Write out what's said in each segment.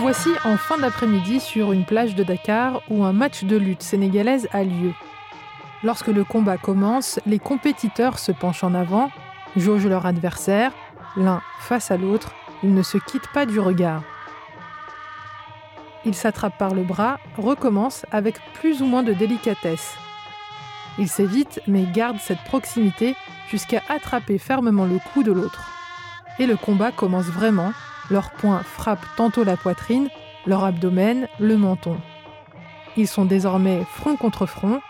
voici en fin d'après-midi sur une plage de Dakar où un match de lutte sénégalaise a lieu. Lorsque le combat commence, les compétiteurs se penchent en avant, jaugent leur adversaire, l'un face à l'autre, ils ne se quittent pas du regard. Ils s'attrapent par le bras, recommencent avec plus ou moins de délicatesse. Ils s'évitent mais gardent cette proximité jusqu'à attraper fermement le cou de l'autre. Et le combat commence vraiment, leurs poings frappent tantôt la poitrine, leur abdomen, le menton. Ils sont désormais front contre front.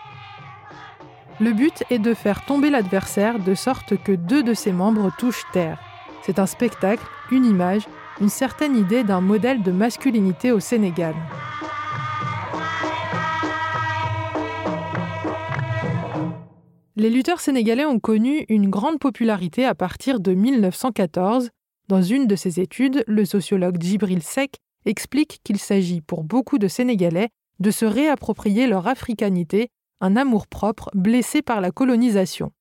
Le but est de faire tomber l'adversaire de sorte que deux de ses membres touchent terre. C'est un spectacle, une image, une certaine idée d'un modèle de masculinité au Sénégal. Les lutteurs sénégalais ont connu une grande popularité à partir de 1914. Dans une de ses études, le sociologue Djibril Sek explique qu'il s'agit pour beaucoup de Sénégalais de se réapproprier leur africanité, un amour-propre blessé par la colonisation.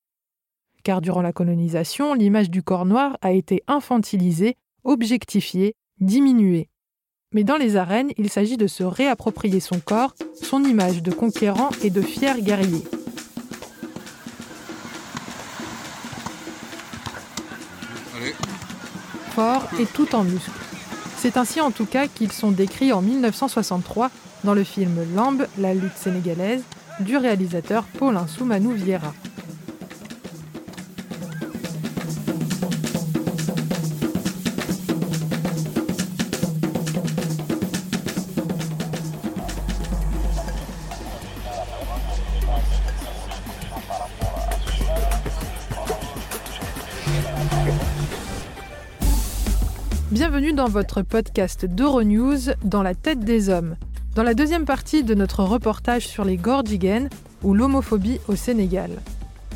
Car durant la colonisation, l'image du corps noir a été infantilisée, objectifiée, diminuée. Mais dans les arènes, il s'agit de se réapproprier son corps, son image de conquérant et de fier guerrier. Et tout en muscles. C'est ainsi en tout cas qu'ils sont décrits en 1963 dans le film Lambe, la lutte sénégalaise, du réalisateur Paulin Soumanou Vieira. Bienvenue dans votre podcast d'Euronews dans la tête des hommes. Dans la deuxième partie de notre reportage sur les Gordigan ou l'homophobie au Sénégal.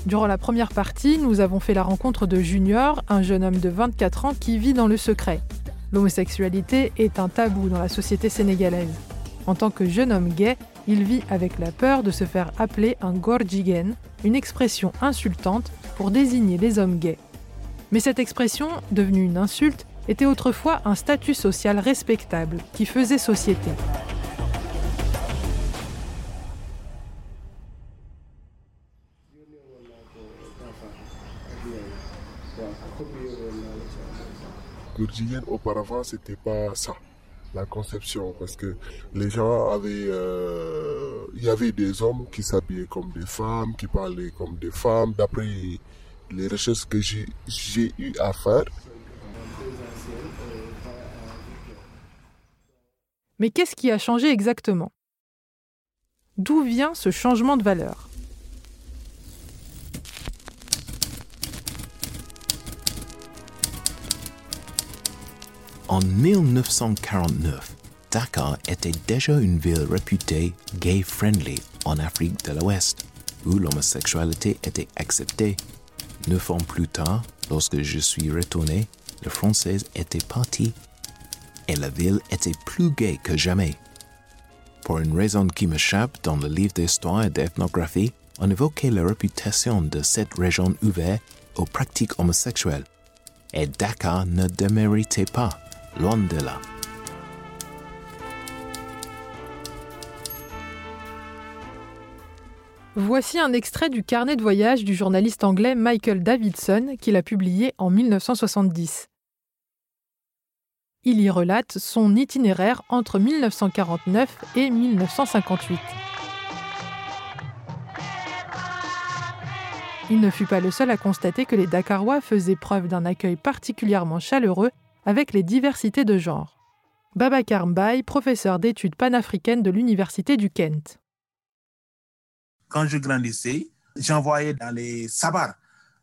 Durant la première partie, nous avons fait la rencontre de Junior, un jeune homme de 24 ans qui vit dans le secret. L'homosexualité est un tabou dans la société sénégalaise. En tant que jeune homme gay, il vit avec la peur de se faire appeler un Gordigan, une expression insultante pour désigner les hommes gays. Mais cette expression, devenue une insulte, était autrefois un statut social respectable qui faisait société. Gourdienne, auparavant, c'était pas ça, la conception, parce que les gens avaient, euh, il y avait des hommes qui s'habillaient comme des femmes, qui parlaient comme des femmes, d'après les recherches que j'ai eu à faire. Mais qu'est-ce qui a changé exactement? D'où vient ce changement de valeur? En 1949, Dakar était déjà une ville réputée gay-friendly en Afrique de l'Ouest, où l'homosexualité était acceptée. Neuf ans plus tard, lorsque je suis retourné, le français était parti et la ville était plus gaie que jamais. Pour une raison qui m'échappe dans le livre d'histoire et d'ethnographie, on évoquait la réputation de cette région ouverte aux pratiques homosexuelles. Et Dakar ne déméritait pas, loin de là. Voici un extrait du carnet de voyage du journaliste anglais Michael Davidson qu'il a publié en 1970. Il y relate son itinéraire entre 1949 et 1958. Il ne fut pas le seul à constater que les Dakarois faisaient preuve d'un accueil particulièrement chaleureux avec les diversités de genre. Babacar Mbaye, professeur d'études panafricaines de l'Université du Kent. Quand je grandissais, j'envoyais dans les sabars.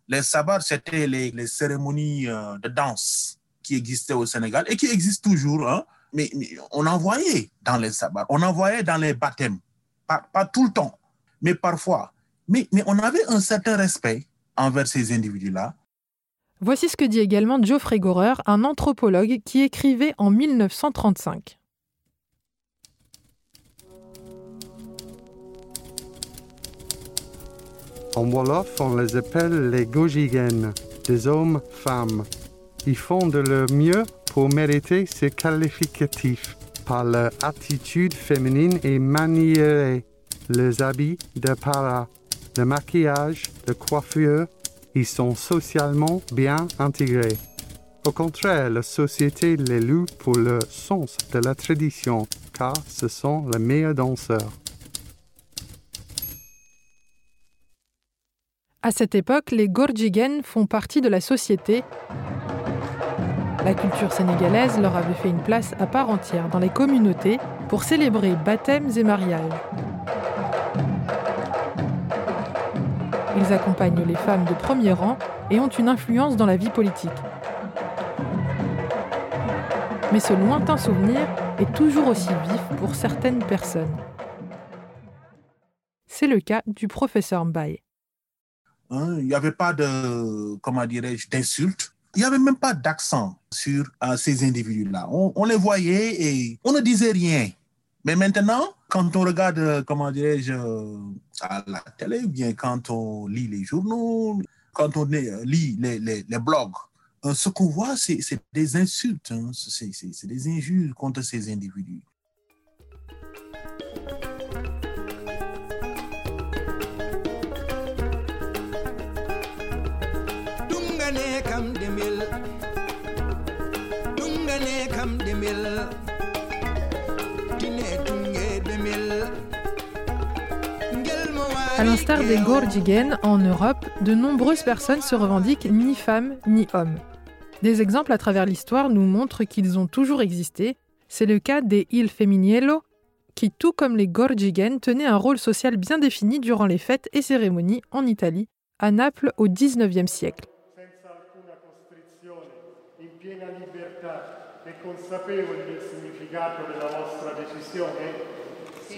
Les sabars, c'était les, cérémonies euh, de danse qui existaient au Sénégal et qui existent toujours. Hein, mais, mais, on envoyait dans les sabars, on envoyait dans les baptêmes. Pas, pas tout le temps, mais parfois. Mais, mais on avait un certain respect envers ces individus-là. Voici ce que dit également Geoffrey Gorer, un anthropologue qui écrivait en 1935. En Wolof, on les appelle les Gojigen, des hommes-femmes. Ils font de leur mieux pour mériter ces qualificatifs. par leur attitude féminine et maniérée, les habits de para, le maquillage, la coiffure, ils sont socialement bien intégrés. Au contraire, la société les loue pour le sens de la tradition, car ce sont les meilleurs danseurs. À cette époque, les Gorjigen font partie de la société. La culture sénégalaise leur avait fait une place à part entière dans les communautés pour célébrer baptêmes et mariages. Ils accompagnent les femmes de premier rang et ont une influence dans la vie politique. Mais ce lointain souvenir est toujours aussi vif pour certaines personnes. C'est le cas du professeur Mbaye. Hein, il n'y avait pas de, comment dirais-je, d'insultes. Il n'y avait même pas d'accent sur euh, ces individus-là. On, les voyait et on ne disait rien. Mais maintenant, quand on regarde, euh, comment dirais-je, euh, à la télé, ou bien quand on lit les journaux, quand on lit les, les, les blogs, ce qu'on voit, c'est des insultes, hein. c'est des injures contre ces individus. À l'instar des Gorjigen en Europe, de nombreuses personnes se revendiquent ni femmes ni hommes. Des exemples à travers l'histoire nous montrent qu'ils ont toujours existé. C'est le cas des Il Feminiello, qui, tout comme les Gorjigen, tenaient un rôle social bien défini durant les fêtes et cérémonies en Italie, à Naples au XIXe siècle.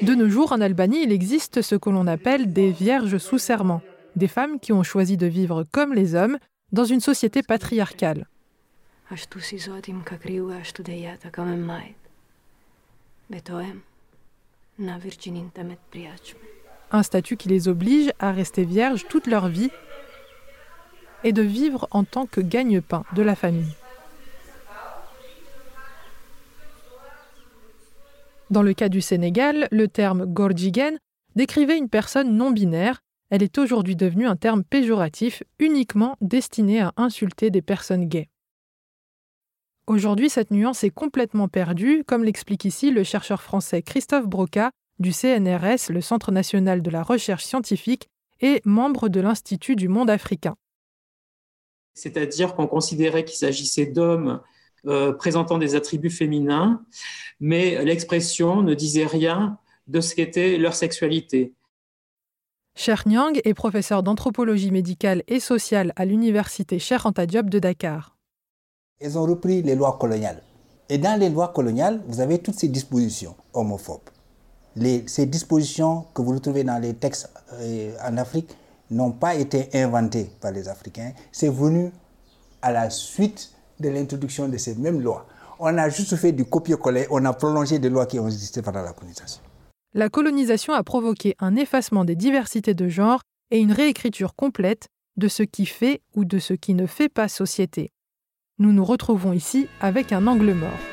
De nos jours, en Albanie, il existe ce que l'on appelle des vierges sous serment, des femmes qui ont choisi de vivre comme les hommes dans une société patriarcale. Un statut qui les oblige à rester vierges toute leur vie et de vivre en tant que gagne-pain de la famille. Dans le cas du Sénégal, le terme gorjigen décrivait une personne non binaire. Elle est aujourd'hui devenue un terme péjoratif uniquement destiné à insulter des personnes gays. Aujourd'hui, cette nuance est complètement perdue, comme l'explique ici le chercheur français Christophe Broca du CNRS, le Centre national de la recherche scientifique, et membre de l'Institut du monde africain. C'est-à-dire qu'on considérait qu'il s'agissait d'hommes euh, présentant des attributs féminins, mais l'expression ne disait rien de ce qu'était leur sexualité. Cher Nyang est professeur d'anthropologie médicale et sociale à l'université Anta Diop de Dakar. Ils ont repris les lois coloniales. Et dans les lois coloniales, vous avez toutes ces dispositions homophobes. Les, ces dispositions que vous retrouvez dans les textes euh, en Afrique n'ont pas été inventées par les Africains. C'est venu à la suite de l'introduction de ces mêmes lois. On a juste fait du copier-coller, on a prolongé des lois qui ont existé pendant la colonisation. La colonisation a provoqué un effacement des diversités de genre et une réécriture complète de ce qui fait ou de ce qui ne fait pas société. Nous nous retrouvons ici avec un angle mort.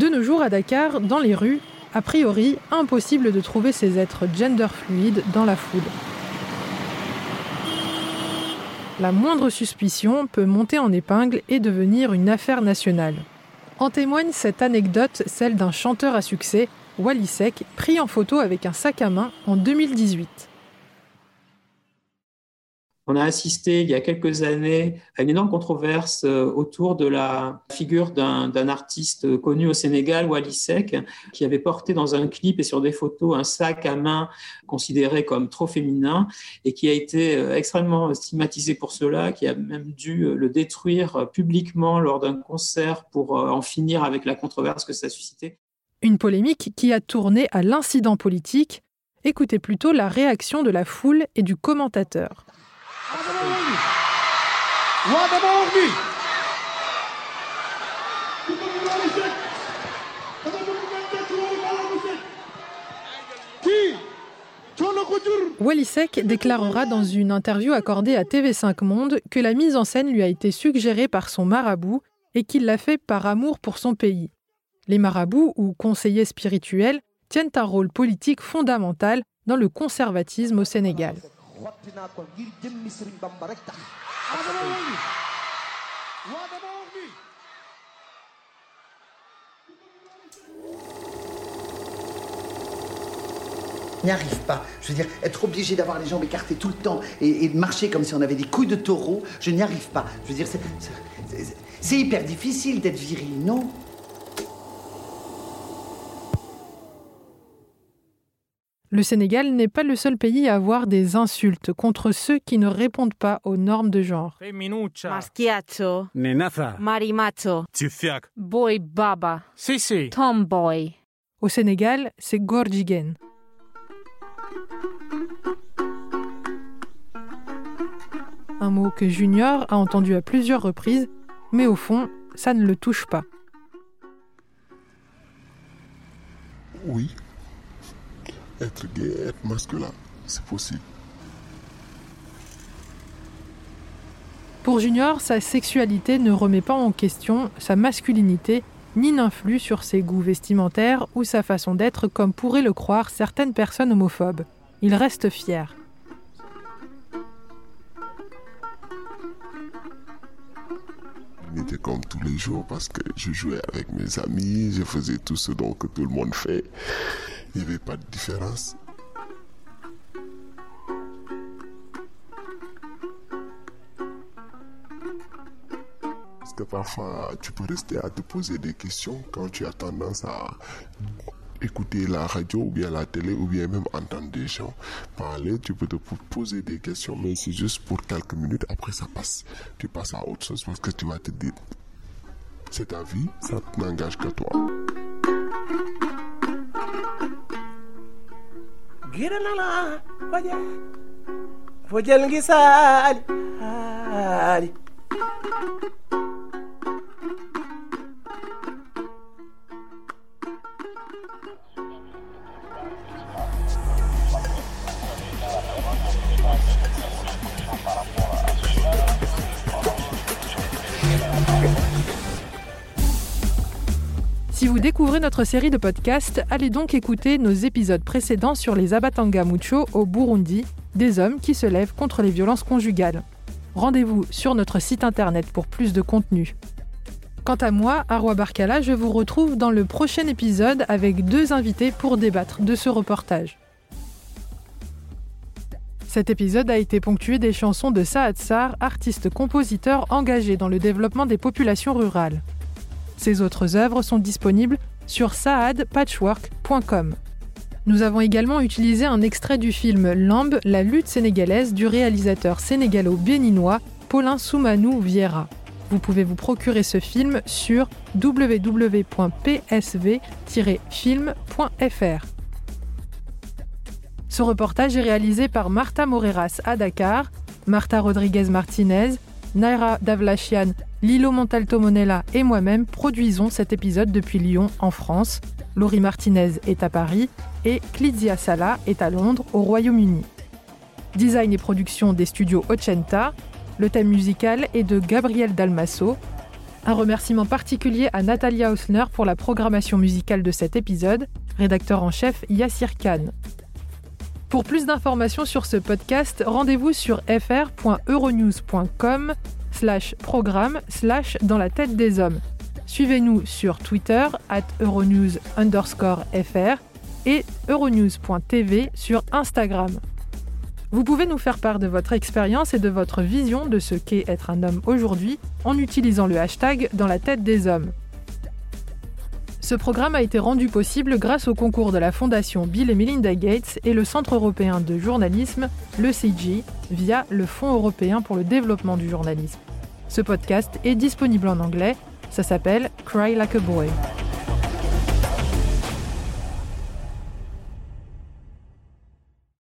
De nos jours à Dakar, dans les rues, a priori, impossible de trouver ces êtres gender fluides dans la foule. La moindre suspicion peut monter en épingle et devenir une affaire nationale. En témoigne cette anecdote, celle d'un chanteur à succès, Wally Sek, pris en photo avec un sac à main en 2018. On a assisté il y a quelques années à une énorme controverse euh, autour de la figure d'un artiste connu au Sénégal, Wally Seck, qui avait porté dans un clip et sur des photos un sac à main considéré comme trop féminin et qui a été euh, extrêmement stigmatisé pour cela, qui a même dû euh, le détruire publiquement lors d'un concert pour en finir avec la controverse que ça a suscité. Une polémique qui a tourné à l'incident politique. Écoutez plutôt la réaction de la foule et du commentateur. Walisek déclarera dans une interview accordée à TV5 Monde que la mise en scène lui a été suggérée par son marabout et qu'il l'a fait par amour pour son pays. Les marabouts ou conseillers spirituels tiennent un rôle politique fondamental dans le conservatisme au Sénégal. N'y arrive pas. Je veux dire, être obligé d'avoir les jambes écartées tout le temps et, et de marcher comme si on avait des couilles de taureau, je n'y arrive pas. Je veux dire, c'est- c'est c'est hyper difficile d'être viril, non? Le Sénégal n'est pas le seul pays à avoir des insultes contre ceux qui ne répondent pas aux normes de genre. Maschiato, Nenaza. marimato, Tifiak. boy baba, Si, si. tomboy. Au Sénégal, c'est Gorjigen. Un mot que Junior a entendu à plusieurs reprises, mais au fond, ça ne le touche pas. Masculin, c'est possible. Pour Junior, sa sexualité ne remet pas en question sa masculinité, ni n'influe sur ses goûts vestimentaires ou sa façon d'être comme pourraient le croire certaines personnes homophobes. Il reste fier. Il était comme tous les jours parce que je jouais avec mes amis, je faisais tout ce dont que tout le monde fait. Il n'y avait pas de différence. Parfois, tu peux rester à te poser des questions quand tu as tendance à écouter la radio ou bien la télé ou bien même entendre des gens parler. Tu peux te po- poser des questions, mais c'est juste pour quelques minutes. Après, ça passe. Tu passes à autre chose parce que tu vas te dire, c'est ta vie, ça n'engage que toi. Découvrez notre série de podcasts, allez donc écouter nos épisodes précédents sur les Abatanga Mucho au Burundi, des hommes qui se lèvent contre les violences conjugales. Rendez-vous sur notre site internet pour plus de contenu. Quant à moi, Arwa Barkala, je vous retrouve dans le prochain épisode avec deux invités pour débattre de ce reportage. Cet épisode a été ponctué des chansons de Saad Sar, artiste-compositeur engagé dans le développement des populations rurales. Ses autres œuvres sont disponibles sur saadpatchwork.com. Nous avons également utilisé un extrait du film Lambe, la lutte sénégalaise du réalisateur sénégalo-béninois Paulin Soumanou Vieira. Vous pouvez vous procurer ce film sur www.psv-film.fr. Ce reportage est réalisé par Marta Moreras à Dakar, Marta Rodriguez Martinez, Naira Davlachian, Lilo Montalto Monella et moi-même produisons cet épisode depuis Lyon, en France. Laurie Martinez est à Paris et Clizia Sala est à Londres, au Royaume-Uni. Design et production des studios Ochenta. Le thème musical est de Gabriel Dalmasso. Un remerciement particulier à Natalia Hausner pour la programmation musicale de cet épisode, rédacteur en chef Yassir Khan. Pour plus d'informations sur ce podcast, rendez-vous sur fr.euronews.com programme slash dans la tête des hommes. Suivez-nous sur Twitter at Euronews underscore fr et euronews.tv sur Instagram. Vous pouvez nous faire part de votre expérience et de votre vision de ce qu'est être un homme aujourd'hui en utilisant le hashtag dans la tête des hommes. Ce programme a été rendu possible grâce au concours de la Fondation Bill et Melinda Gates et le Centre européen de journalisme, le CG, via le Fonds européen pour le développement du journalisme. Ce podcast est disponible en anglais, ça s'appelle Cry Like a Boy.